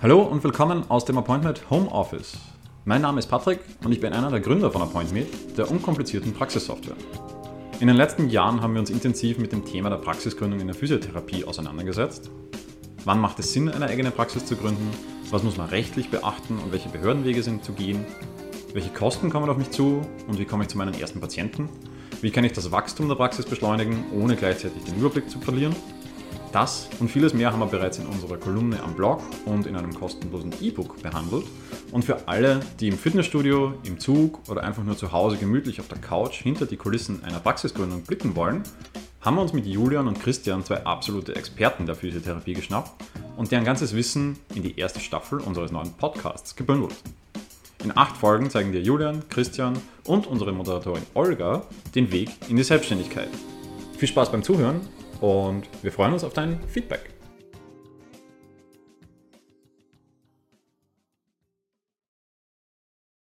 Hallo und willkommen aus dem Appointment Home Office. Mein Name ist Patrick und ich bin einer der Gründer von Appointment, der unkomplizierten Praxissoftware. In den letzten Jahren haben wir uns intensiv mit dem Thema der Praxisgründung in der Physiotherapie auseinandergesetzt. Wann macht es Sinn, eine eigene Praxis zu gründen? Was muss man rechtlich beachten und welche Behördenwege sind zu gehen? Welche Kosten kommen auf mich zu und wie komme ich zu meinen ersten Patienten? Wie kann ich das Wachstum der Praxis beschleunigen, ohne gleichzeitig den Überblick zu verlieren? Das und vieles mehr haben wir bereits in unserer Kolumne am Blog und in einem kostenlosen E-Book behandelt. Und für alle, die im Fitnessstudio, im Zug oder einfach nur zu Hause gemütlich auf der Couch hinter die Kulissen einer Praxisgründung blicken wollen, haben wir uns mit Julian und Christian zwei absolute Experten der Physiotherapie geschnappt und deren ganzes Wissen in die erste Staffel unseres neuen Podcasts gebündelt. In acht Folgen zeigen dir Julian, Christian und unsere Moderatorin Olga den Weg in die Selbstständigkeit. Viel Spaß beim Zuhören und wir freuen uns auf dein Feedback.